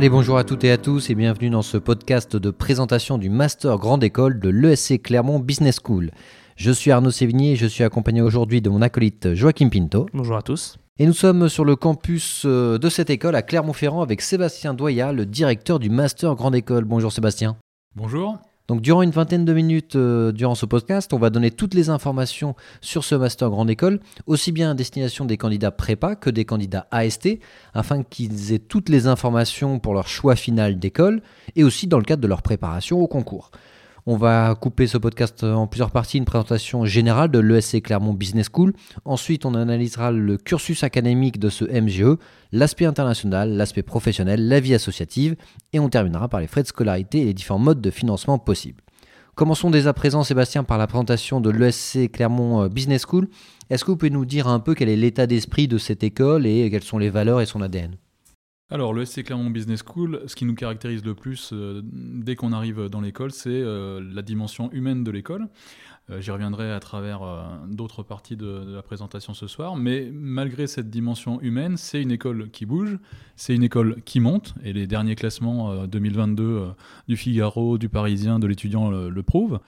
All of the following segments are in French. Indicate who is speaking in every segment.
Speaker 1: Allez, bonjour à toutes et à tous et bienvenue dans ce podcast de présentation du Master Grande École de l'ESC Clermont Business School. Je suis Arnaud Sévigné et je suis accompagné aujourd'hui de mon acolyte Joachim Pinto.
Speaker 2: Bonjour à tous.
Speaker 1: Et nous sommes sur le campus euh, de cette école à Clermont-Ferrand avec Sébastien Doya, le directeur du Master Grande École. Bonjour Sébastien.
Speaker 3: Bonjour.
Speaker 1: Donc durant une vingtaine de minutes euh, durant ce podcast, on va donner toutes les informations sur ce master grande école, aussi bien à destination des candidats prépa que des candidats AST, afin qu'ils aient toutes les informations pour leur choix final d'école et aussi dans le cadre de leur préparation au concours. On va couper ce podcast en plusieurs parties, une présentation générale de l'ESC Clermont Business School. Ensuite, on analysera le cursus académique de ce MGE, l'aspect international, l'aspect professionnel, la vie associative, et on terminera par les frais de scolarité et les différents modes de financement possibles. Commençons dès à présent, Sébastien, par la présentation de l'ESC Clermont euh, Business School. Est-ce que vous pouvez nous dire un peu quel est l'état d'esprit de cette école et quelles sont les valeurs et son ADN
Speaker 3: alors, le SC Clermont Business School, ce qui nous caractérise le plus euh, dès qu'on arrive dans l'école, c'est euh, la dimension humaine de l'école. Euh, j'y reviendrai à travers d'autres parties de, la présentation ce soir, mais malgré cette dimension humaine, c'est une école qui bouge, c'est une école qui monte, et les derniers classements 2022 du Figaro, du Parisien, de l'étudiant le prouvent.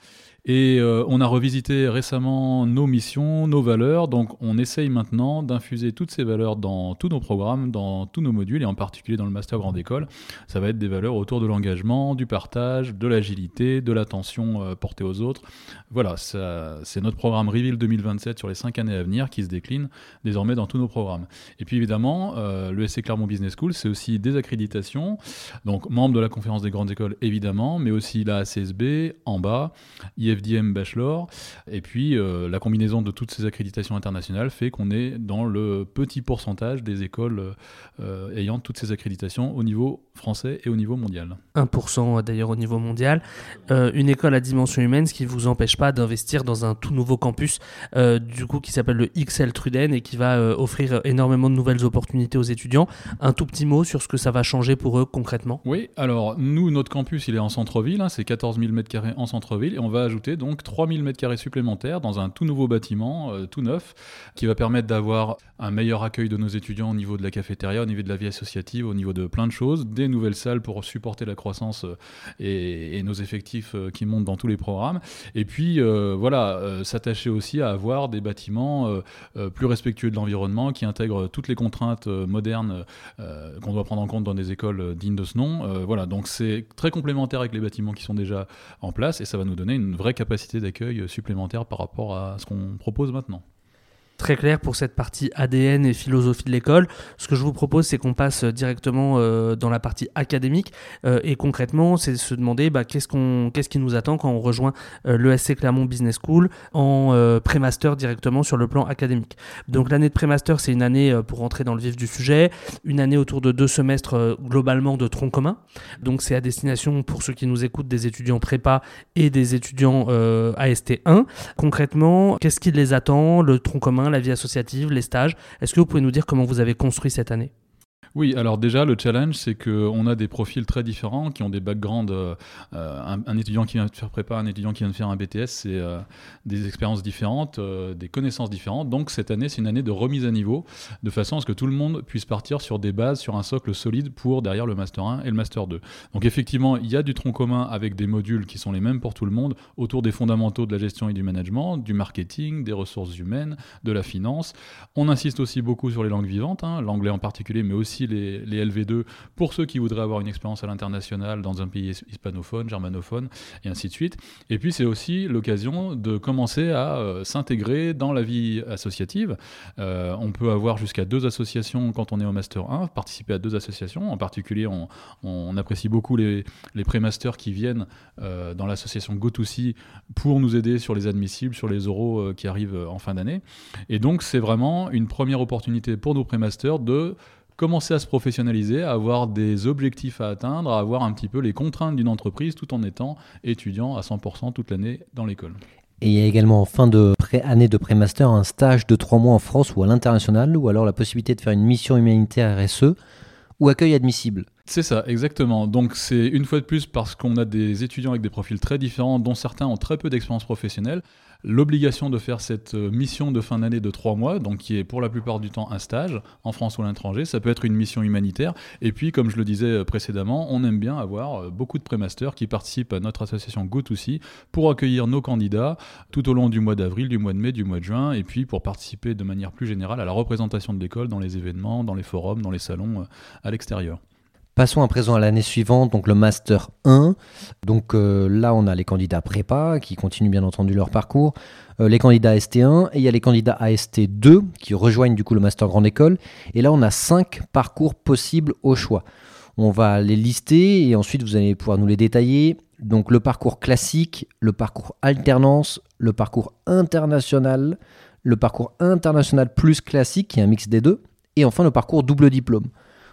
Speaker 3: Et euh, on a revisité récemment nos missions, nos valeurs, donc on essaye maintenant d'infuser toutes ces valeurs dans tous nos programmes, dans tous nos modules, et en particulier dans le Master Grande École. Ça va être des valeurs autour de l'engagement, du partage, de l'agilité, de l'attention euh, portée aux autres. Voilà, c'est notre programme Reveal 2027 sur les cinq années à venir qui se décline désormais dans tous nos programmes. Et puis évidemment, euh, le SC Clermont Business School, c'est aussi des accréditations, donc membre de la conférence des grandes écoles évidemment, mais aussi la ACSB en bas, FDM Bachelor. Et puis, euh, la combinaison de toutes ces accréditations internationales fait qu'on est dans le petit pourcentage des écoles euh, ayant toutes ces accréditations au niveau français et au niveau mondial.
Speaker 2: 1% d'ailleurs au niveau mondial. Euh, une école à dimension humaine, ce qui ne vous empêche pas d'investir dans un tout nouveau campus, du coup, qui s'appelle le XL Truden et qui va offrir énormément de nouvelles opportunités aux étudiants. Un tout petit mot sur ce que ça va changer pour eux concrètement?
Speaker 3: Oui, alors nous, notre campus, il est en centre-ville, hein, c'est 14 000 m2 en centre-ville, et on va ajouter donc 3000 m2 supplémentaires dans un tout nouveau bâtiment, euh, tout neuf, qui va permettre d'avoir un meilleur accueil de nos étudiants au niveau de la cafétéria, au niveau de la vie associative, au niveau de plein de choses, des nouvelles salles pour supporter la croissance euh, et, nos effectifs euh, qui montent dans tous les programmes. Et puis voilà, s'attacher aussi à avoir des bâtiments plus respectueux de l'environnement, qui intègrent toutes les contraintes modernes qu'on doit prendre en compte dans des écoles dignes de ce nom. voilà, donc c'est très complémentaire avec les bâtiments qui sont déjà en place et ça va nous donner une vraie capacité d'accueil supplémentaire par rapport à ce qu'on propose maintenant
Speaker 2: très clair pour cette partie ADN et philosophie de l'école. Ce que je vous propose, c'est qu'on passe directement euh, dans la partie académique euh, et concrètement, c'est de se demander bah, qu'est-ce, qu'on, qu'est-ce qui nous attend quand on rejoint euh, l'ESC Clermont Business School en pré-master directement sur le plan académique. Donc l'année de pré-master, c'est une année pour rentrer dans le vif du sujet, une année autour de deux semestres globalement de tronc commun. Donc c'est à destination pour ceux qui nous écoutent des étudiants prépa et des étudiants AST1. Concrètement, qu'est-ce qui les attend, le tronc commun la vie associative, les stages. Est-ce que vous pouvez nous dire comment vous avez construit cette année?
Speaker 3: Oui, alors déjà, le challenge, c'est qu'on a des profils très différents qui ont des backgrounds. Euh, un, étudiant qui vient de faire prépa, un étudiant qui vient de faire un BTS, c'est euh, des expériences différentes, euh, des connaissances différentes. Donc cette année, c'est une année de remise à niveau, de façon à ce que tout le monde puisse partir sur des bases, sur un socle solide pour derrière le Master 1 et le Master 2. Donc effectivement, il y a du tronc commun avec des modules qui sont les mêmes pour tout le monde, autour des fondamentaux de la gestion et du management, du marketing, des ressources humaines, de la finance. On insiste aussi beaucoup sur les langues vivantes, hein, l'anglais en particulier, mais aussi les, LV2 pour ceux qui voudraient avoir une expérience à l'international dans un pays hispanophone, germanophone, et ainsi de suite. Et puis c'est aussi l'occasion de commencer à euh, s'intégrer dans la vie associative. Euh, on peut avoir jusqu'à deux associations quand on est au Master 1, participer à deux associations. En particulier, on, apprécie beaucoup les, les pré-masters qui viennent euh, dans l'association GoToSee pour nous aider sur les admissibles, sur les oraux qui arrivent en fin d'année. Et donc c'est vraiment une première opportunité pour nos pré-masters de commencer à se professionnaliser, à avoir des objectifs à atteindre, à avoir un petit peu les contraintes d'une entreprise tout en étant étudiant à 100% toute l'année dans l'école.
Speaker 1: Et il y a également en fin de année de pré-master un stage de trois mois en France ou à l'international, ou alors la possibilité de faire une mission humanitaire RSE ou accueil admissible.
Speaker 3: C'est ça, exactement. Donc c'est une fois de plus parce qu'on a des étudiants avec des profils très différents, dont certains ont très peu d'expérience professionnelle l'obligation de faire cette euh, mission de fin d'année de trois mois, donc qui est pour la plupart du temps un stage en France ou à l'étranger. Ça peut être une mission humanitaire. Et puis, comme je le disais euh, précédemment, on aime bien avoir euh, beaucoup de prémasters qui participent à notre association GoToSee pour accueillir nos candidats tout au long du mois d'avril, du mois de mai, du mois de juin, et puis pour participer de manière plus générale à la représentation de l'école dans les événements, dans les forums, dans les salons à l'extérieur.
Speaker 1: Passons à présent à l'année suivante, donc le Master 1. Donc euh, là, on a les candidats prépa qui continuent bien entendu leur parcours, euh, les candidats AST1 et il y a les candidats AST2 qui rejoignent du coup le Master Grande École. Et là, on a cinq parcours possibles au choix. On va les lister et ensuite vous allez pouvoir nous les détailler. Donc le parcours classique, le parcours alternance, le parcours international, le parcours international plus classique qui est un mix des deux, et enfin le parcours double diplôme.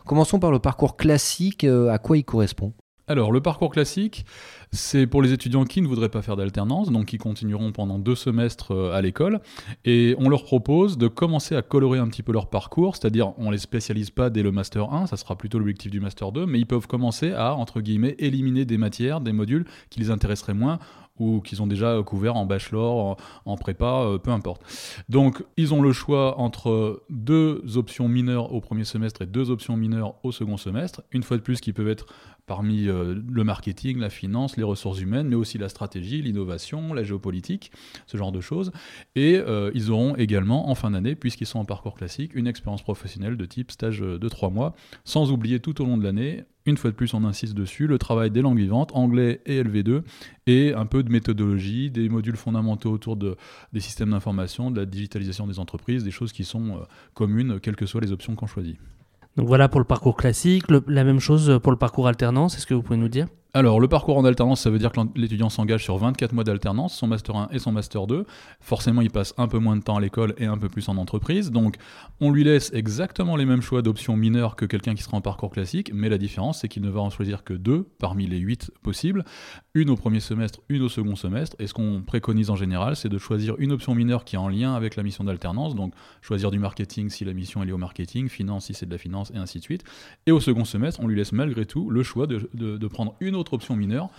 Speaker 1: Commençons par le parcours classique, euh, à quoi il correspond?
Speaker 3: Alors, le parcours classique, c'est pour les étudiants qui ne voudraient pas faire d'alternance, donc qui continueront pendant deux semestres euh, à l'école, et on leur propose de commencer à colorer un petit peu leur parcours, c'est-à-dire on les spécialise pas dès le master 1, ça sera plutôt l'objectif du master 2, mais ils peuvent commencer à, entre guillemets, éliminer des matières, des modules qui les intéresseraient moins ou qu'ils ont déjà couvert en bachelor, en, prépa, euh, peu importe. Donc ils ont le choix entre deux options mineures au premier semestre et deux options mineures au second semestre, une fois de plus qui peuvent être parmi euh, le marketing, la finance, les ressources humaines, mais aussi la stratégie, l'innovation, la géopolitique, ce genre de choses. Et euh, ils auront également en fin d'année, puisqu'ils sont en parcours classique, une expérience professionnelle de type stage de trois mois, sans oublier tout au long de l'année une fois de plus, on insiste dessus, le travail des langues vivantes, anglais et LV2, et un peu de méthodologie, des modules fondamentaux autour de, des systèmes d'information, de la digitalisation des entreprises, des choses qui sont euh, communes, quelles que soient les options qu'on choisit.
Speaker 2: Donc voilà pour le parcours classique. la même chose pour le parcours alternance. Est-ce que vous pouvez nous dire?
Speaker 3: Alors, le parcours en alternance, ça veut dire que l'étudiant s'engage sur 24 mois d'alternance, son Master 1 et son Master 2. Forcément, il passe un peu moins de temps à l'école et un peu plus en entreprise. Donc, on lui laisse exactement les mêmes choix d'options mineures que quelqu'un qui sera en parcours classique, mais la différence, c'est qu'il ne va en choisir que deux parmi les huit possibles. Une au premier semestre, une au second semestre. Et ce qu'on préconise en général, c'est de choisir une option mineure qui est en lien avec la mission d'alternance. Donc, choisir du marketing si la mission est liée au marketing, finance si c'est de la finance, et ainsi de suite. Et au second semestre, on lui laisse malgré tout le choix de, de prendre une autre option mineure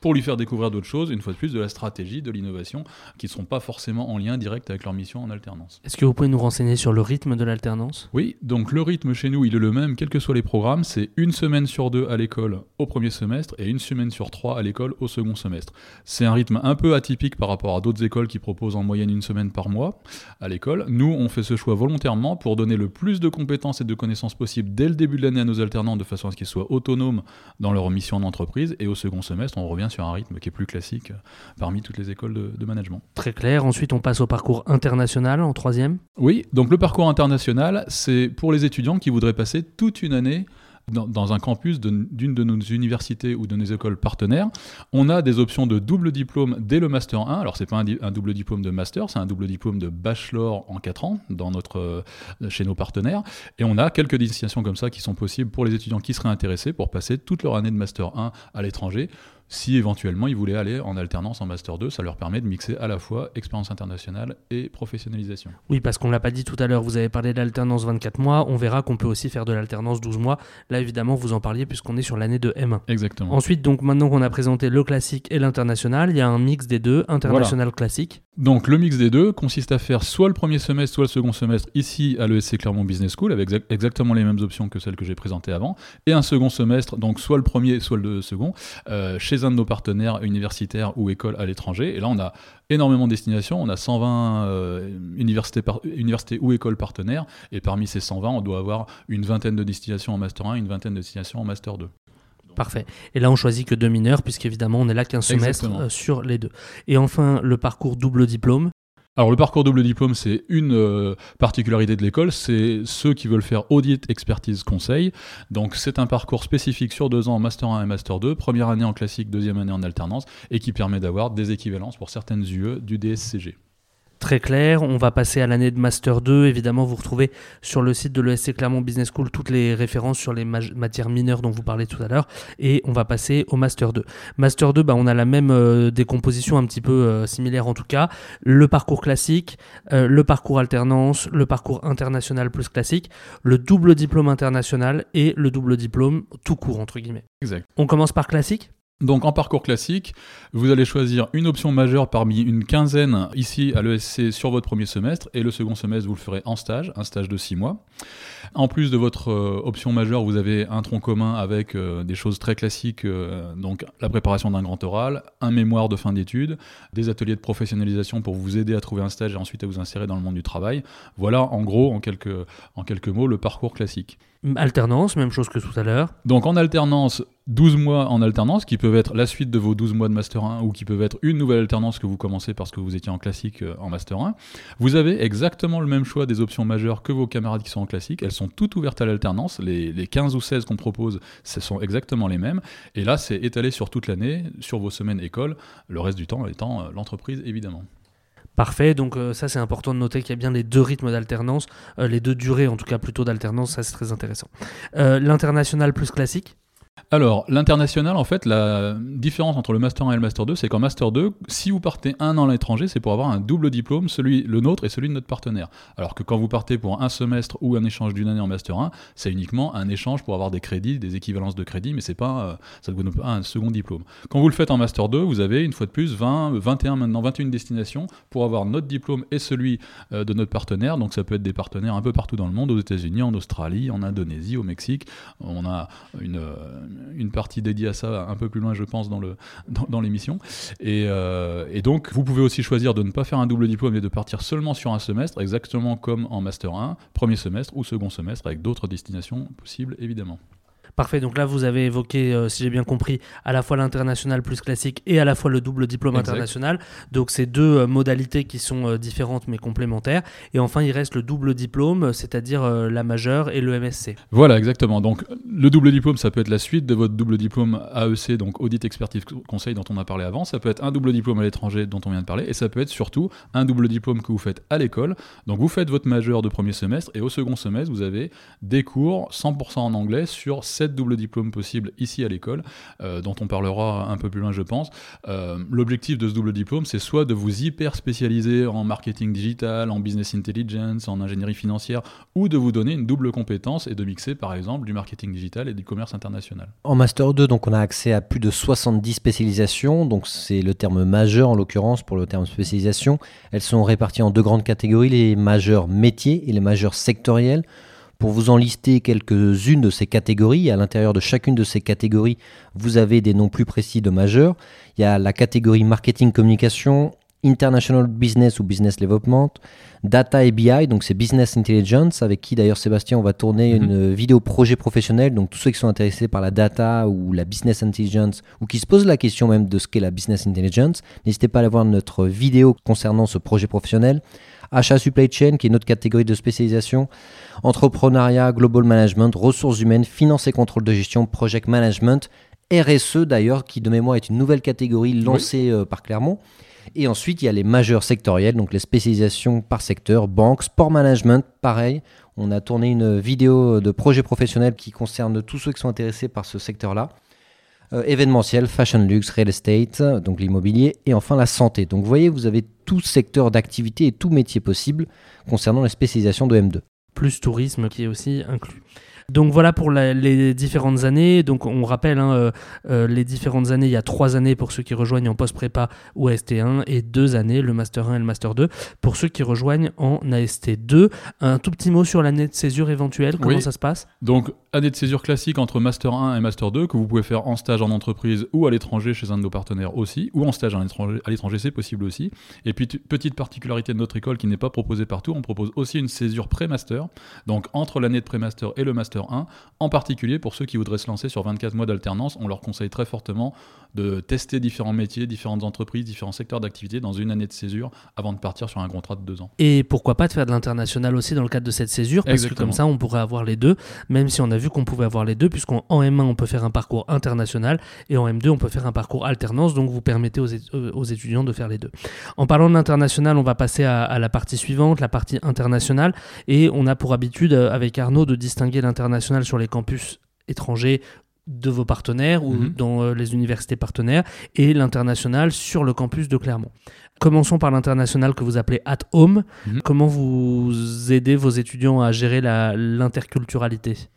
Speaker 3: pour lui faire découvrir d'autres choses, une fois de plus, de la stratégie, de l'innovation, qui ne seront pas forcément en lien direct avec leur mission en alternance.
Speaker 2: Est-ce que vous pouvez nous renseigner sur le rythme de l'alternance?
Speaker 3: Oui, donc le rythme chez nous, il est le même, quels que soient les programmes, c'est une semaine sur deux à l'école au premier semestre et une semaine sur trois à l'école au second semestre. C'est un rythme un peu atypique par rapport à d'autres écoles qui proposent en moyenne une semaine par mois à l'école. Nous, on fait ce choix volontairement pour donner le plus de compétences et de connaissances possibles dès le début de l'année à nos alternants, de façon à ce qu'ils soient autonomes dans leur mission d'entreprise, et au second semestre, on revient sur un rythme qui est plus classique euh, parmi toutes les écoles de, management.
Speaker 2: Très clair. Ensuite, on passe au parcours international en troisième.
Speaker 3: Oui, donc le parcours international, c'est pour les étudiants qui voudraient passer toute une année dans, un campus d'une de, nos universités ou de nos écoles partenaires, on a des options de double diplôme dès le Master 1. Alors, ce n'est pas un, double diplôme de Master, c'est un double diplôme de Bachelor en 4 ans dans notre, euh, chez nos partenaires. Et on a quelques destinations comme ça qui sont possibles pour les étudiants qui seraient intéressés pour passer toute leur année de Master 1 à l'étranger si éventuellement ils voulaient aller en alternance en Master 2, ça leur permet de mixer à la fois expérience internationale et professionnalisation.
Speaker 2: Oui, parce qu'on ne l'a pas dit tout à l'heure, vous avez parlé de l'alternance 24 mois, on verra qu'on peut aussi faire de l'alternance 12 mois. Là, évidemment, vous en parliez puisqu'on est sur l'année de M1.
Speaker 3: Exactement.
Speaker 2: Ensuite, donc maintenant qu'on a présenté le classique et l'international, il y a un mix des deux, international classique.
Speaker 3: Donc le mix des deux consiste à faire soit le premier semestre, soit le second semestre ici à l'ESC Clermont Business School, avec exactement les mêmes options que celles que j'ai présentées avant, et un second semestre, donc soit le premier, soit le second, euh, chez un de nos partenaires universitaires ou écoles à l'étranger. Et là, on a énormément de destinations, on a 120 euh, universités, universités ou écoles partenaires, et parmi ces 120, on doit avoir une vingtaine de destinations en Master 1, une vingtaine de destinations en Master 2.
Speaker 2: Parfait. Et là, on choisit que deux mineurs, puisqu'évidemment, on est là qu'un semestre euh, sur les deux. Et enfin, le parcours double diplôme.
Speaker 3: Alors le parcours double diplôme, c'est une euh, particularité de l'école, c'est ceux qui veulent faire audit, expertise, conseil. Donc c'est un parcours spécifique sur deux ans, master 1 et master 2, première année en classique, deuxième année en alternance, et qui permet d'avoir des équivalences pour certaines UE du DSCG.
Speaker 2: Très clair. On va passer à l'année de Master 2. Évidemment, vous retrouvez sur le site de l'ESC Clermont Business School toutes les références sur les matières mineures dont vous parlez tout à l'heure. Et on va passer au Master 2. Master 2, bah, on a la même euh, décomposition un petit peu euh, similaire en tout cas. Le parcours classique, euh, le parcours alternance, le parcours international plus classique, le double diplôme international et le double diplôme tout court entre guillemets.
Speaker 3: Exact.
Speaker 2: On commence par classique?
Speaker 3: Donc en parcours classique, vous allez choisir une option majeure parmi une quinzaine ici à l'ESC sur votre premier semestre et le second semestre vous le ferez en stage, un stage de six mois. En plus de votre euh, option majeure, vous avez un tronc commun avec euh, des choses très classiques, euh, donc la préparation d'un grand oral, un mémoire de fin d'études, des ateliers de professionnalisation pour vous aider à trouver un stage et ensuite à vous insérer dans le monde du travail. Voilà en gros, en quelques, en quelques mots, le parcours classique.
Speaker 2: Alternance, même chose que tout à l'heure.
Speaker 3: Donc en alternance, 12 mois en alternance, qui peuvent être la suite de vos 12 mois de Master 1 ou qui peuvent être une nouvelle alternance que vous commencez parce que vous étiez en classique euh, en Master 1. Vous avez exactement le même choix des options majeures que vos camarades qui sont en classique. Elles sont toutes ouvertes à l'alternance. Les, les 15 ou 16 qu'on propose, ce sont exactement les mêmes. Et là, c'est étalé sur toute l'année, sur vos semaines école, le reste du temps étant euh, l'entreprise évidemment.
Speaker 2: Parfait, donc euh, ça c'est important de noter qu'il y a bien les deux rythmes d'alternance, euh, les deux durées en tout cas plutôt d'alternance, ça c'est très intéressant. Euh, l'international plus classique
Speaker 3: alors, l'international, en fait, la différence entre le Master 1 et le Master 2, c'est qu'en Master 2, si vous partez un an à l'étranger, c'est pour avoir un double diplôme, celui le nôtre et celui de notre partenaire. Alors que quand vous partez pour un semestre ou un échange d'une année en Master 1, c'est uniquement un échange pour avoir des crédits, des équivalences de crédits, mais c'est pas, euh, ça ne vous donne pas un second diplôme. Quand vous le faites en Master 2, vous avez une fois de plus 20, 21 maintenant, 21 destinations pour avoir notre diplôme et celui euh, de notre partenaire. Donc ça peut être des partenaires un peu partout dans le monde, aux États-Unis, en Australie, en Indonésie, au Mexique. On a une euh, une partie dédiée à ça un peu plus loin, je pense, dans, le, dans, l'émission. Et, euh, et, donc, vous pouvez aussi choisir de ne pas faire un double diplôme et de partir seulement sur un semestre, exactement comme en Master 1, premier semestre ou second semestre, avec d'autres destinations possibles, évidemment.
Speaker 2: Parfait, donc là vous avez évoqué, euh, si j'ai bien compris, à la fois l'international plus classique et à la fois le double diplôme international. Donc c'est deux euh, modalités qui sont euh, différentes mais complémentaires. Et enfin il reste le double diplôme, c'est-à-dire la majeure et le MSC.
Speaker 3: Voilà, exactement. Donc le double diplôme, ça peut être la suite de votre double diplôme AEC, donc Audit Expertise Conseil dont on a parlé avant. Ça peut être un double diplôme à l'étranger dont on vient de parler. Et ça peut être surtout un double diplôme que vous faites à l'école. Donc vous faites votre majeure de premier semestre et au second semestre, vous avez des cours 100% en anglais sur 7 double diplôme possible ici à l'école, euh, dont on parlera un peu plus loin, je pense. Euh, l'objectif de ce double diplôme, c'est soit de vous hyper spécialiser en marketing digital, en business intelligence, en ingénierie financière, ou de vous donner une double compétence et de mixer, par exemple, du marketing digital et du commerce international.
Speaker 1: En Master 2, donc, on a accès à plus de 70 spécialisations, donc c'est le terme majeur en l'occurrence pour le terme spécialisation. Elles sont réparties en deux grandes catégories, les majeurs métiers et les majeurs sectoriels. Pour vous en lister quelques-unes de ces catégories, à l'intérieur de chacune de ces catégories, vous avez des noms plus précis de majeurs. Il y a la catégorie marketing communication, international business ou business development, data et BI, donc c'est business intelligence, avec qui d'ailleurs Sébastien, on va tourner mhm. une vidéo projet professionnel. Donc tous ceux qui sont intéressés par la data ou la business intelligence ou qui se posent la question même de ce qu'est la business intelligence, n'hésitez pas à aller voir notre vidéo concernant ce projet professionnel achat supply chain, qui est notre catégorie de spécialisation, entrepreneuriat, global management, ressources humaines, finance et contrôle de gestion, project management, RSE d'ailleurs, qui de mémoire est une nouvelle catégorie lancée euh, par Clermont. Et ensuite, il y a les majeurs sectoriels, donc les spécialisations par secteur, banque, sport management, pareil. On a tourné une vidéo de projet professionnel qui concerne tous ceux qui sont intéressés par ce secteur-là. Euh, événementiel, fashion luxe, real estate, donc l'immobilier, et enfin la santé. Donc vous voyez, vous avez tout secteur d'activité et tout métier possible concernant les spécialisations de M2.
Speaker 2: Plus tourisme qui est aussi inclus. Donc voilà pour les différentes années. Donc on rappelle hein, euh, euh, les différentes années. Il y a trois années pour ceux qui rejoignent en post-prépa ou AST1 et deux années, le Master 1 et le Master 2, pour ceux qui rejoignent en AST2. Un tout petit mot sur l'année de césure éventuelle. Comment ça se passe?
Speaker 3: Donc année de césure classique entre Master 1 et Master 2 que vous pouvez faire en stage en entreprise ou à l'étranger chez un de nos partenaires aussi, ou en stage à l'étranger, c'est possible aussi. Et puis petite particularité de notre école qui n'est pas proposée partout, on propose aussi une césure pré-master. Donc entre l'année de pré-master et le Master 1, en particulier pour ceux qui voudraient se lancer sur 24 mois d'alternance, on leur conseille très fortement de tester différents métiers, différentes entreprises, différents secteurs d'activité dans une année de césure avant de partir sur un contrat de deux ans.
Speaker 2: Et pourquoi pas de faire de l'international aussi dans le cadre de cette césure Parce que comme ça, on pourrait avoir les deux, même si on a vu qu'on pouvait avoir les deux, puisqu'en M1, on peut faire un parcours international et en M2, on peut faire un parcours alternance, donc vous permettez aux, euh, étudiants de faire les deux. En parlant de l'international, on va passer à, à la partie suivante, la partie internationale, et on a pour habitude euh, avec Arnaud de distinguer l'international sur les campus étrangers de vos partenaires ou mhm. dans euh, les universités partenaires et l'international sur le campus de Clermont. Commençons par l'international que vous appelez At Home. Mhm. Comment vous aidez vos étudiants à gérer l'interculturalité?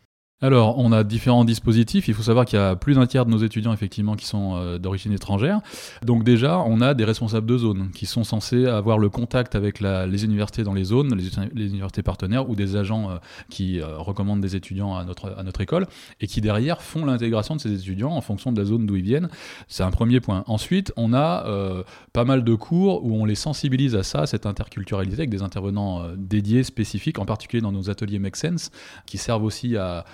Speaker 3: Alors, on a différents dispositifs. Il faut savoir qu'il y a plus d'un tiers de nos étudiants, effectivement, qui sont euh, d'origine étrangère. Donc déjà, on a des responsables de zone qui sont censés avoir le contact avec les universités dans les zones, les, universités partenaires ou des agents euh, qui euh, recommandent des étudiants à notre, à notre école et qui derrière font l'intégration de ces étudiants en fonction de la zone d'où ils viennent. C'est un premier point. Ensuite, on a pas mal de cours où on les sensibilise à ça, cette interculturalité, avec des intervenants dédiés, spécifiques, en particulier dans nos ateliers Make Sense, qui servent aussi à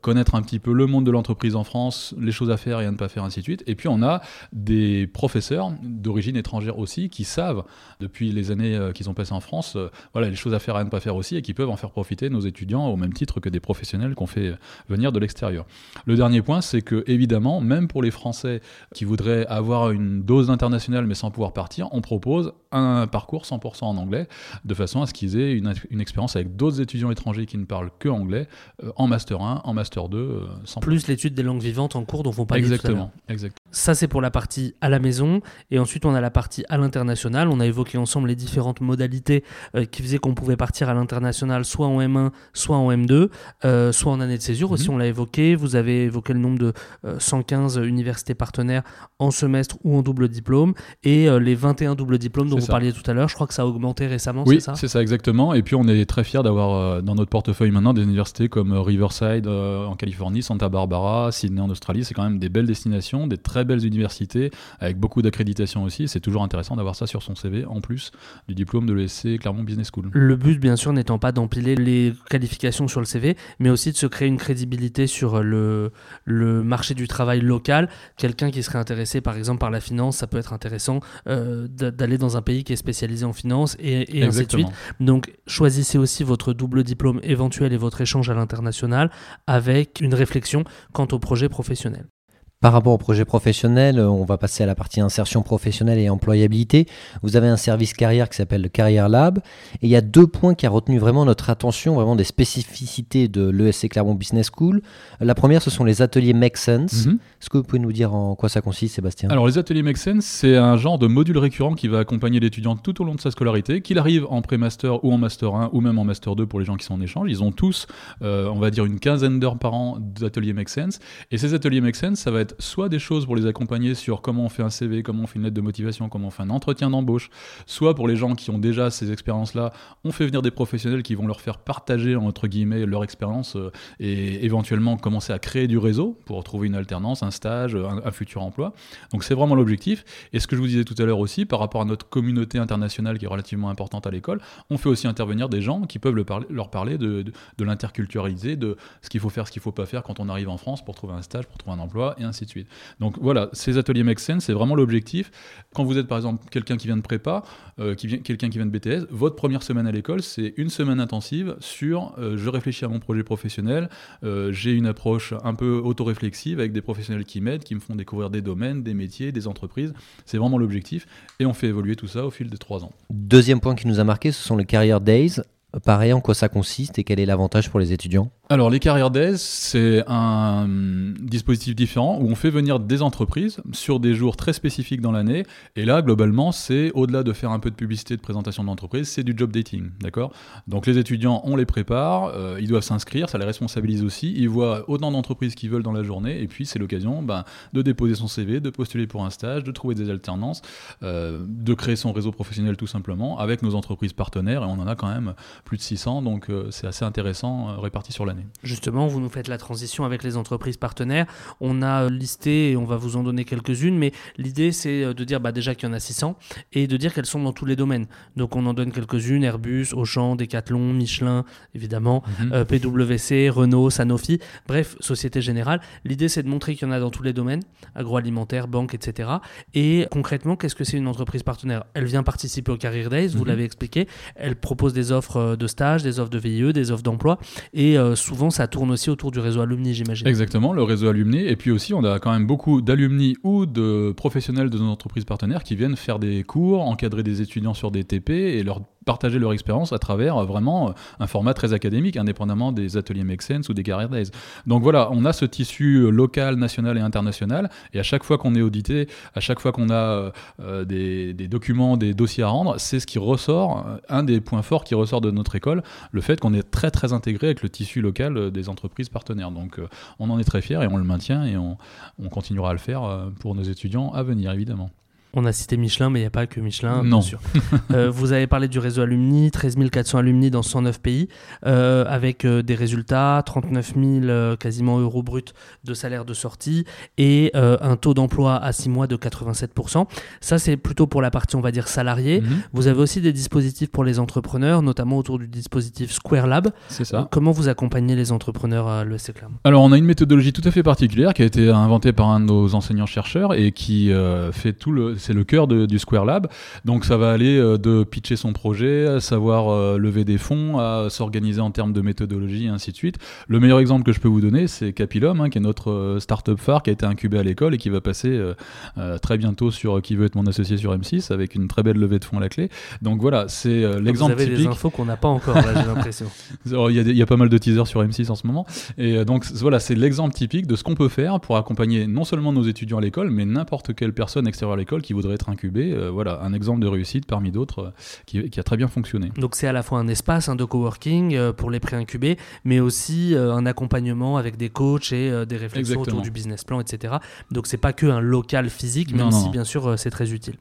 Speaker 3: connaître un petit peu le monde de l'entreprise en France, les choses à faire et à ne pas faire, ainsi de suite. Et puis on a des professeurs d'origine étrangère aussi qui savent, depuis les années euh, qu'ils ont passées en France, euh, voilà, les choses à faire et à ne pas faire aussi et qui peuvent en faire profiter nos étudiants au même titre que des professionnels qu'on fait venir de l'extérieur. Le dernier point, c'est que évidemment, même pour les Français qui voudraient avoir une dose internationale mais sans pouvoir partir, on propose un parcours 100% en anglais de façon à ce qu'ils aient une, une expérience avec d'autres étudiants étrangers qui ne parlent que anglais en master 1, en master 2. Euh,
Speaker 2: sans Plus l'étude des langues vivantes en cours dont on parlait
Speaker 3: Exactement.
Speaker 2: Tout à exactement. Ça, c'est pour la partie à la maison. Et ensuite, on a la partie à l'international. On a évoqué ensemble les différentes modalités euh, qui faisaient qu'on pouvait partir à l'international soit en M1, soit en M2, euh, soit en année de césure. Aussi, mhm. on l'a évoqué. Vous avez évoqué le nombre de 115 universités partenaires en semestre ou en double diplôme. Et les 21 doubles diplômes dont vous parliez tout à l'heure. Je crois que ça a augmenté récemment,
Speaker 3: oui,
Speaker 2: c'est ça?
Speaker 3: c'est ça, exactement. Et puis, on est très fiers d'avoir dans notre portefeuille maintenant des universités comme Riverside, euh, en Californie, Santa Barbara, Sydney en Australie. C'est quand même des belles destinations, des très belles universités avec beaucoup d'accréditation aussi. C'est toujours intéressant d'avoir ça sur son CV en plus du diplôme de l'ESC Clermont Business School.
Speaker 2: Le but, bien sûr, n'étant pas d'empiler les qualifications sur le CV, mais aussi de se créer une crédibilité sur le, le marché du travail local. Quelqu'un qui serait intéressé, par exemple, par la finance, ça peut être intéressant euh, d'aller dans un pays qui est spécialisé en finance et, et ainsi de suite. Donc, choisissez aussi votre double diplôme éventuel et votre échange à l'international avec une réflexion quant au projet professionnel.
Speaker 1: Par rapport au projet professionnel, euh, on va passer à la partie insertion professionnelle et employabilité. Vous avez un service carrière qui s'appelle le Carrière Lab. Et il y a deux points qui ont retenu vraiment notre attention, vraiment des spécificités de l'ESC Clermont Business School. La première, ce sont les ateliers Make Sense. Mhm. Est-ce que vous pouvez nous dire en quoi ça consiste, Sébastien?
Speaker 3: Alors, les ateliers Make Sense, c'est un genre de module récurrent qui va accompagner l'étudiant tout au long de sa scolarité, qu'il arrive en pré-master ou en master 1 ou même en master 2 pour les gens qui sont en échange. Ils ont tous, euh, on va dire, une quinzaine d'heures par an d'ateliers Make Sense. Et ces ateliers Make Sense, ça va être soit des choses pour les accompagner sur comment on fait un CV, comment on fait une lettre de motivation, comment on fait un entretien d'embauche, soit pour les gens qui ont déjà ces expériences-là, on fait venir des professionnels qui vont leur faire partager, entre guillemets, leur expérience euh, et éventuellement commencer à créer du réseau pour trouver une alternance, un stage, un, futur emploi. Donc c'est vraiment l'objectif. Et ce que je vous disais tout à l'heure aussi, par rapport à notre communauté internationale qui est relativement importante à l'école, on fait aussi intervenir des gens qui peuvent leur parler de, de, de l'interculturalité, de ce qu'il faut faire, ce qu'il ne faut pas faire quand on arrive en France pour trouver un stage, pour trouver un emploi, et ainsi Donc voilà, ces ateliers Make Sense, c'est vraiment l'objectif. Quand vous êtes par exemple quelqu'un qui vient de prépa, euh, quelqu'un qui vient de BTS, votre première semaine à l'école, c'est une semaine intensive sur euh, je réfléchis à mon projet professionnel, euh, j'ai une approche un peu autoréflexive avec des professionnels qui m'aident, qui me font découvrir des domaines, des métiers, des entreprises. C'est vraiment l'objectif et on fait évoluer tout ça au fil des trois ans.
Speaker 1: Deuxième point qui nous a marqué, ce sont les Career Days. Pareil, en quoi ça consiste et quel est l'avantage pour les étudiants?
Speaker 3: Alors, les carrières d'aise, c'est un dispositif différent où on fait venir des entreprises sur des jours très spécifiques dans l'année. Et là, globalement, c'est au-delà de faire un peu de publicité, de présentation d'entreprise, c'est du job dating. D'accord? Donc, les étudiants, on les prépare, euh, ils doivent s'inscrire, ça les responsabilise aussi. Ils voient autant d'entreprises qu'ils veulent dans la journée. Et puis, c'est l'occasion ben, de déposer son CV, de postuler pour un stage, de trouver des alternances, euh, de créer son réseau professionnel tout simplement avec nos entreprises partenaires. Et on en a quand même plus de 600, donc euh, c'est assez intéressant réparti sur l'année.
Speaker 2: Justement, vous nous faites la transition avec les entreprises partenaires. On a listé, et on va vous en donner quelques-unes, mais l'idée c'est de dire bah, déjà qu'il y en a 600 et de dire qu'elles sont dans tous les domaines. Donc on en donne quelques-unes, Airbus, Auchan, Decathlon, Michelin, évidemment,
Speaker 3: Mhm.
Speaker 2: euh, PwC, Renault, Sanofi, bref, Société Générale. L'idée c'est de montrer qu'il y en a dans tous les domaines, agroalimentaire, banque, etc. Et concrètement, qu'est-ce que c'est une entreprise partenaire? Elle vient participer au Career Days, vous
Speaker 3: Mhm.
Speaker 2: l'avez expliqué. Elle propose des offres euh, de stage, des offres de VIE, des offres d'emploi. Et euh, souvent, ça tourne aussi autour du réseau alumni, j'imagine.
Speaker 3: Exactement, le réseau alumni. Et puis aussi, on a quand même beaucoup d'alumni ou de professionnels de nos entreprises partenaires qui viennent faire des cours, encadrer des étudiants sur des TP et leur partager leur expérience à travers euh, vraiment euh, un format très académique, indépendamment des ateliers Make Sense ou des Career Days. Donc voilà, on a ce tissu euh, local, national et international. Et à chaque fois qu'on est audité, à chaque fois qu'on a des, documents, des dossiers à rendre, c'est ce qui ressort, un des points forts qui ressort de notre école, le fait qu'on est très très intégré avec le tissu local des entreprises partenaires. Donc on en est très fiers et on le maintient et on, on continuera à le faire pour nos étudiants à venir, évidemment.
Speaker 2: On a cité Michelin, mais il n'y a pas que Michelin,
Speaker 3: Non.
Speaker 2: bien sûr. Euh, vous avez parlé du réseau alumni, 13 400 alumni dans 109 pays, euh, avec euh, des résultats, 39 000 euh, quasiment euros bruts de salaire de sortie et un taux d'emploi à 6 mois de 87%. Ça, c'est plutôt pour la partie, on va dire, salariée.
Speaker 3: Mhm,
Speaker 2: Vous avez aussi des dispositifs pour les entrepreneurs, notamment autour du dispositif Square Lab.
Speaker 3: c'est ça.
Speaker 2: Comment vous accompagnez les entrepreneurs à l'ESC Clermont
Speaker 3: Alors, on a une méthodologie tout à fait particulière qui a été inventée par un de nos enseignants-chercheurs et qui fait tout le. C'est le cœur de- du Square Lab. Donc, ça va aller euh, de pitcher son projet, à savoir euh, lever des fonds, à s'organiser en termes de méthodologie, et ainsi de suite. Le meilleur exemple que je peux vous donner, c'est Capilum, hein, qui est notre euh, startup phare qui a été incubé à l'école et qui va passer très bientôt sur Qui veut être mon associé sur M6 avec une très belle levée de fonds à la clé. Donc, voilà, c'est l'exemple
Speaker 2: Vous avez des
Speaker 3: typique.
Speaker 2: infos qu'on n'a pas encore, j'ai l'impression.
Speaker 3: Oh, Il y, a des- il y a pas mal de teasers sur M6 en ce moment. Et donc voilà, c'est l'exemple typique de ce qu'on peut faire pour accompagner non seulement nos étudiants à l'école, mais n'importe quelle personne extérieure à l'école qui voudrait être incubée. Euh, voilà, un exemple de réussite parmi d'autres euh, qui, qui a très bien fonctionné.
Speaker 2: Donc c'est à la fois un espace hein, de coworking euh, pour les pré-incubés, mais aussi euh, un accompagnement avec des coachs et des réflexions
Speaker 3: Exactement.
Speaker 2: autour du business plan, etc. Donc c'est pas que un local physique, même
Speaker 3: Non, non,
Speaker 2: si
Speaker 3: non.
Speaker 2: bien sûr c'est très utile.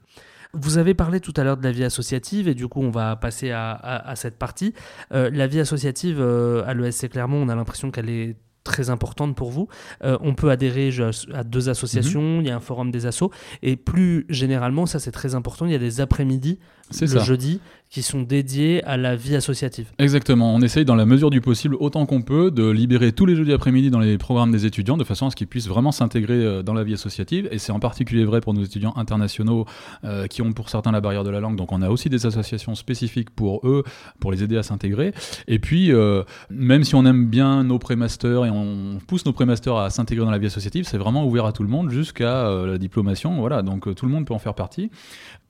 Speaker 2: Vous avez parlé tout à l'heure de la vie associative et du coup on va passer à, à- à cette partie. Euh, la vie associative euh, à l'ESC Clermont, on a l'impression qu'elle est très importante pour vous. Euh, on peut adhérer à deux associations,
Speaker 3: Mhm.
Speaker 2: il y a un forum des assos et plus généralement, ça c'est très important, il y a des après-midi le
Speaker 3: ça.
Speaker 2: jeudi qui sont dédiés à la vie associative.
Speaker 3: Exactement. On essaye dans la mesure du possible, autant qu'on peut, de libérer tous les jeudis après-midi dans les programmes des étudiants, de façon à ce qu'ils puissent vraiment s'intégrer euh, dans la vie associative. Et c'est en particulier vrai pour nos étudiants internationaux euh, qui ont pour certains la barrière de la langue. Donc on a aussi des associations spécifiques pour eux, pour les aider à s'intégrer. Et puis, euh, même si on aime bien nos prémasters et on pousse nos prémasters à s'intégrer dans la vie associative, c'est vraiment ouvert à tout le monde jusqu'à la diplomation. Voilà, donc tout le monde peut en faire partie.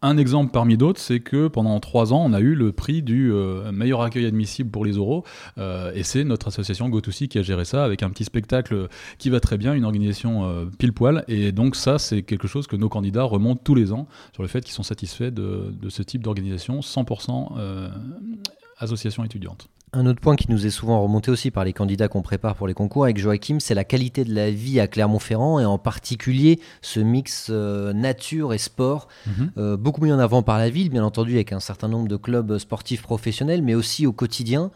Speaker 3: Un exemple parmi d'autres, c'est que pendant trois ans, on a eu le prix du euh, meilleur accueil admissible pour les oraux. Euh, et c'est notre association GoToSee qui a géré ça avec un petit spectacle qui va très bien, une organisation euh, pile poil. Et donc, ça, c'est quelque chose que nos candidats remontent tous les ans sur le fait qu'ils sont satisfaits de, ce type d'organisation 100% euh, association étudiante.
Speaker 1: Un autre point qui nous est souvent remonté aussi par les candidats qu'on prépare pour les concours avec Joachim, c'est la qualité de la vie à Clermont-Ferrand et en particulier ce mix euh, nature et sport, euh, beaucoup mis en avant par la ville, bien entendu avec un certain nombre de clubs sportifs professionnels, mais aussi au quotidien.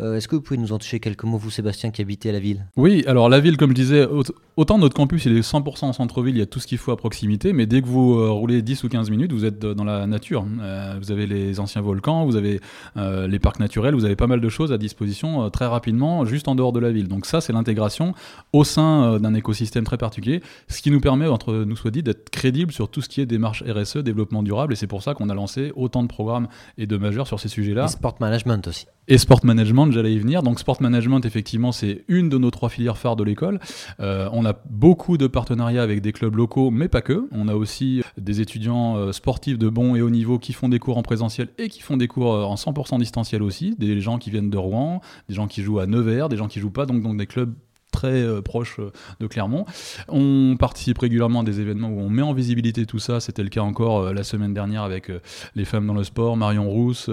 Speaker 1: Euh, Est-ce que vous pouvez nous en toucher quelques mots, vous Sébastien, qui habitez la ville?
Speaker 3: Oui, alors la ville, comme je disais, au- autant notre campus il est 100% en centre-ville, il y a tout ce qu'il faut à proximité, mais dès que vous euh, roulez 10 ou 15 minutes, vous êtes euh, dans la nature. Euh, vous avez les anciens volcans, vous avez les parcs naturels, vous avez pas mal de choses à disposition très rapidement, juste en dehors de la ville. Donc ça, c'est l'intégration au sein d'un écosystème très particulier, ce qui nous permet, entre nous soit dit, d'être crédible sur tout ce qui est démarche RSE, développement durable, et c'est pour ça qu'on a lancé autant de programmes et de majeurs sur ces sujets-là.
Speaker 1: Et sport management aussi.
Speaker 3: Et sport management, j'allais y venir. Donc sport management, effectivement, c'est une de nos trois filières phares de l'école. Euh, on a beaucoup de partenariats avec des clubs locaux, mais pas que. On a aussi des étudiants euh, sportifs de bon et haut niveau qui font des cours en présentiel et qui font des cours euh, en 100% distanciel aussi. Des gens qui viennent de Rouen, des gens qui jouent à Nevers, des gens qui jouent pas, donc, donc des clubs très euh, proches euh, de Clermont. On participe régulièrement à des événements où on met en visibilité tout ça. C'était le cas encore euh, la semaine dernière avec les femmes dans le sport, Marion Rousse,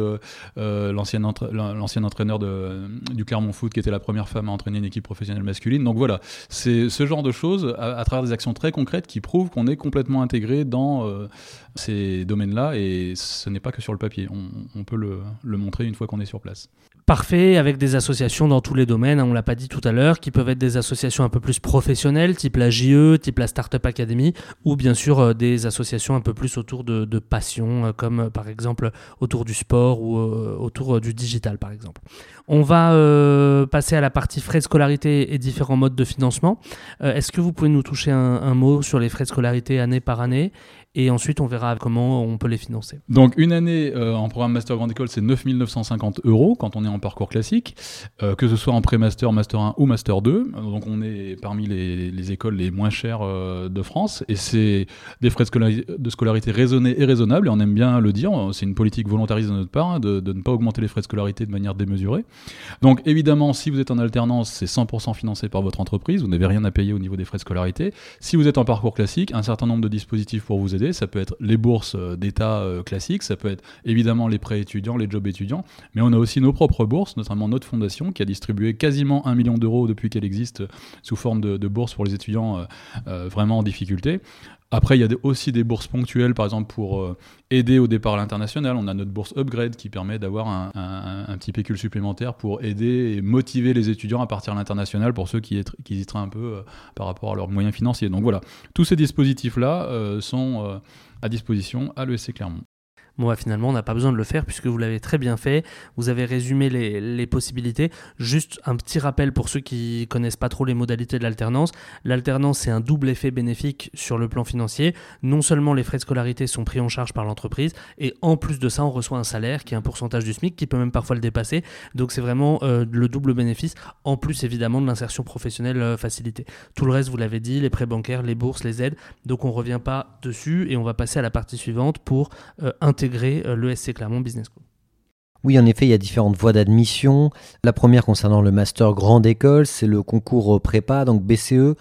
Speaker 3: l'ancienne entra- l'ancien entraîneur de, du Clermont Foot qui était la première femme à entraîner une équipe professionnelle masculine. Donc voilà, c'est ce genre de choses à, travers des actions très concrètes qui prouvent qu'on est complètement intégré dans ces domaines-là et ce n'est pas que sur le papier. On, peut le montrer une fois qu'on est sur place.
Speaker 2: Parfait avec des associations dans tous les domaines, hein, on l'a pas dit tout à l'heure, qui peuvent être des associations un peu plus professionnelles, type la JE, type la Startup Academy, ou bien sûr euh, des associations un peu plus autour de, de passion, euh, comme euh, par exemple autour du sport ou autour du digital par exemple. On va passer à la partie frais de scolarité et différents modes de financement. Est-ce que vous pouvez nous toucher un, un mot sur les frais de scolarité année par année? Et ensuite on verra comment on peut les financer.
Speaker 3: Donc une année euh, en programme Master Grande École, c'est 9 950 euros quand on est en parcours classique, euh, que ce soit en pré-master, Master 1 ou Master 2. Donc on est parmi les, les écoles les moins chères euh, de France et c'est des frais de, scolari- de scolarité raisonnés et raisonnables et on aime bien le dire, c'est une politique volontariste de notre part hein, de ne pas augmenter les frais de scolarité de manière démesurée. Donc évidemment, si vous êtes en alternance, c'est 100% financé par votre entreprise, vous n'avez rien à payer au niveau des frais de scolarité. Si vous êtes en parcours classique, un certain nombre de dispositifs pour vous aider, ça peut être les bourses euh, d'État euh, classiques, ça peut être évidemment les prêts étudiants, les jobs étudiants, mais on a aussi nos propres bourses, notamment notre fondation qui a distribué quasiment un million d'euros depuis qu'elle existe euh, sous forme de, bourses pour les étudiants vraiment en difficulté. Après, il y a aussi des bourses ponctuelles, par exemple pour euh, aider au départ à l'international. On a notre bourse Upgrade qui permet d'avoir un, petit pécule supplémentaire pour aider et motiver les étudiants à partir à l'international pour ceux qui, qui hésiteraient un peu euh, par rapport à leurs moyens financiers. Donc voilà, tous ces dispositifs-là euh, sont à disposition à l'ESC Clermont.
Speaker 2: Bah, finalement, on n'a pas besoin de le faire puisque vous l'avez très bien fait. Vous avez résumé les, possibilités. Juste un petit rappel pour ceux qui connaissent pas trop les modalités de l'alternance. L'alternance, c'est un double effet bénéfique sur le plan financier. Non seulement les frais de scolarité sont pris en charge par l'entreprise, et en plus de ça, on reçoit un salaire qui est un pourcentage du SMIC, qui peut même parfois le dépasser. Donc c'est vraiment euh, le double bénéfice, en plus évidemment de l'insertion professionnelle euh, facilitée. Tout le reste, vous l'avez dit, les prêts bancaires, les bourses, les aides. Donc on revient pas dessus et on va passer à la partie suivante pour euh, intégrer euh, l'ESC Clermont Business School.
Speaker 1: Oui, en effet, il y a différentes voies d'admission. La première concernant le master grande école, c'est le concours euh, prépa, donc BCE. Euh,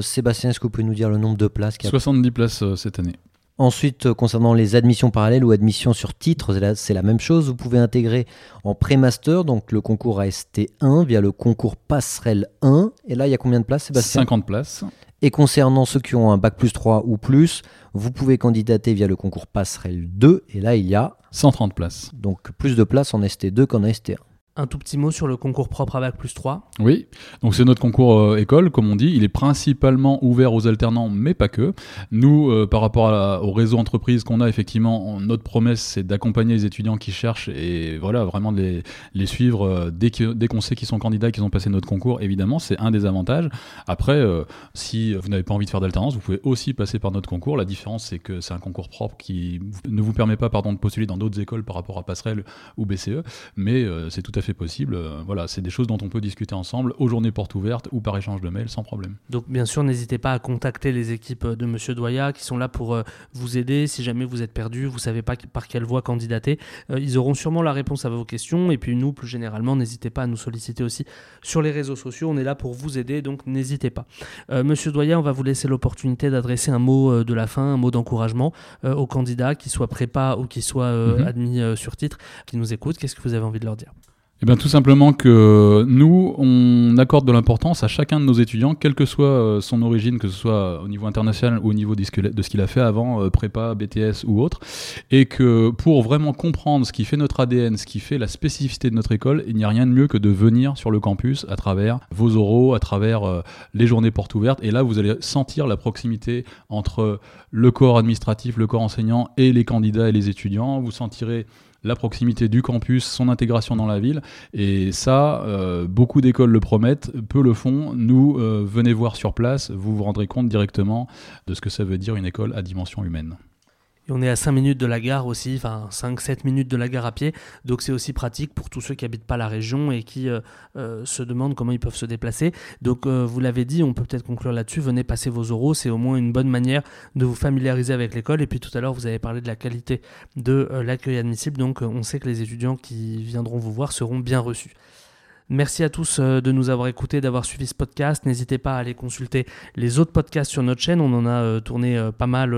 Speaker 1: Sébastien, est-ce que vous pouvez nous dire le nombre de places qu'il y a?
Speaker 3: 70 places euh, cette année.
Speaker 1: Ensuite, euh, concernant les admissions parallèles ou admissions sur titre, c'est la, même chose. Vous pouvez intégrer en pré-master, donc le concours AST1 via le concours passerelle 1. Et là, il y a combien de places, Sébastien
Speaker 3: 50 places.
Speaker 1: Et concernant ceux qui ont un bac plus 3 ou plus, vous pouvez candidater via le concours passerelle 2. Et là, il y a
Speaker 3: 130 places.
Speaker 1: donc plus de places en ST2 qu'en ST1.
Speaker 2: Un tout petit mot sur le concours propre à Bac plus 3.
Speaker 3: Oui, donc c'est notre concours euh, école, comme on dit. Il est principalement ouvert aux alternants, mais pas que. Nous, euh, par rapport au réseau entreprise qu'on a, effectivement, notre promesse, c'est d'accompagner les étudiants qui cherchent et voilà, vraiment de les, suivre euh, dès qu'on sait qu'ils sont candidats et qu'ils ont passé notre concours. Évidemment, c'est un des avantages. Après, si vous n'avez pas envie de faire d'alternance, vous pouvez aussi passer par notre concours. La différence, c'est que c'est un concours propre qui ne vous permet pas pardon, de postuler dans d'autres écoles par rapport à Passerelle ou BCE, mais c'est tout à fait possible. Euh, voilà, c'est des choses dont on peut discuter ensemble aux journées portes ouvertes ou par échange de mails sans problème.
Speaker 2: Donc bien sûr, n'hésitez pas à contacter les équipes de Monsieur Doya qui sont là pour euh, vous aider si jamais vous êtes perdu, vous savez pas par quelle voie candidater. Euh, ils auront sûrement la réponse à vos questions. Et puis nous, plus généralement, n'hésitez pas à nous solliciter aussi sur les réseaux sociaux. On est là pour vous aider, donc n'hésitez pas. Euh, Monsieur Doya, on va vous laisser l'opportunité d'adresser un mot euh, de la fin, un mot d'encouragement euh, aux candidats, qu'ils soient prépa ou qu'ils soient euh,
Speaker 3: Mhm.
Speaker 2: admis euh, sur titre, qui nous écoutent. Qu'est-ce que vous avez envie de leur dire?
Speaker 3: Eh tout simplement que nous, on accorde de l'importance à chacun de nos étudiants, quelle que soit euh, son origine, que ce soit au niveau international ou au niveau de ce qu'il- de ce qu'il a fait avant, euh, prépa, BTS ou autre, et que pour vraiment comprendre ce qui fait notre ADN, ce qui fait la spécificité de notre école, il n'y a rien de mieux que de venir sur le campus à travers vos oraux, à travers euh, les journées portes ouvertes, et là, vous allez sentir la proximité entre le corps administratif, le corps enseignant et les candidats et les étudiants. Vous sentirez la proximité du campus, son intégration dans la ville. Et ça, euh, beaucoup d'écoles le promettent, peu le font. Nous, euh, venez voir sur place, vous vous rendrez compte directement de ce que ça veut dire une école à dimension humaine.
Speaker 2: On est à 5 minutes de la gare aussi, enfin 5-7 minutes de la gare à pied, donc c'est aussi pratique pour tous ceux qui habitent pas la région et qui euh, euh, se demandent comment ils peuvent se déplacer. Donc euh, vous l'avez dit, on peut peut-être conclure là-dessus, venez passer vos euros, c'est au moins une bonne manière de vous familiariser avec l'école. Et puis tout à l'heure, vous avez parlé de la qualité de l'accueil admissible, donc on sait que les étudiants qui viendront vous voir seront bien reçus. Merci à tous euh, de nous avoir écoutés, d'avoir suivi ce podcast. N'hésitez pas à aller consulter les autres podcasts sur notre chaîne. On en a euh, tourné euh, pas mal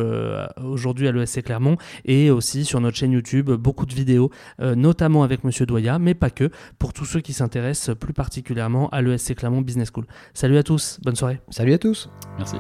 Speaker 2: aujourd'hui à l'ESC Clermont et aussi sur notre chaîne YouTube, beaucoup de vidéos, notamment avec Monsieur Doya, mais pas que, pour tous ceux qui s'intéressent plus particulièrement à l'ESC Clermont Business School. Salut à tous, bonne soirée.
Speaker 1: Salut à tous
Speaker 3: Merci.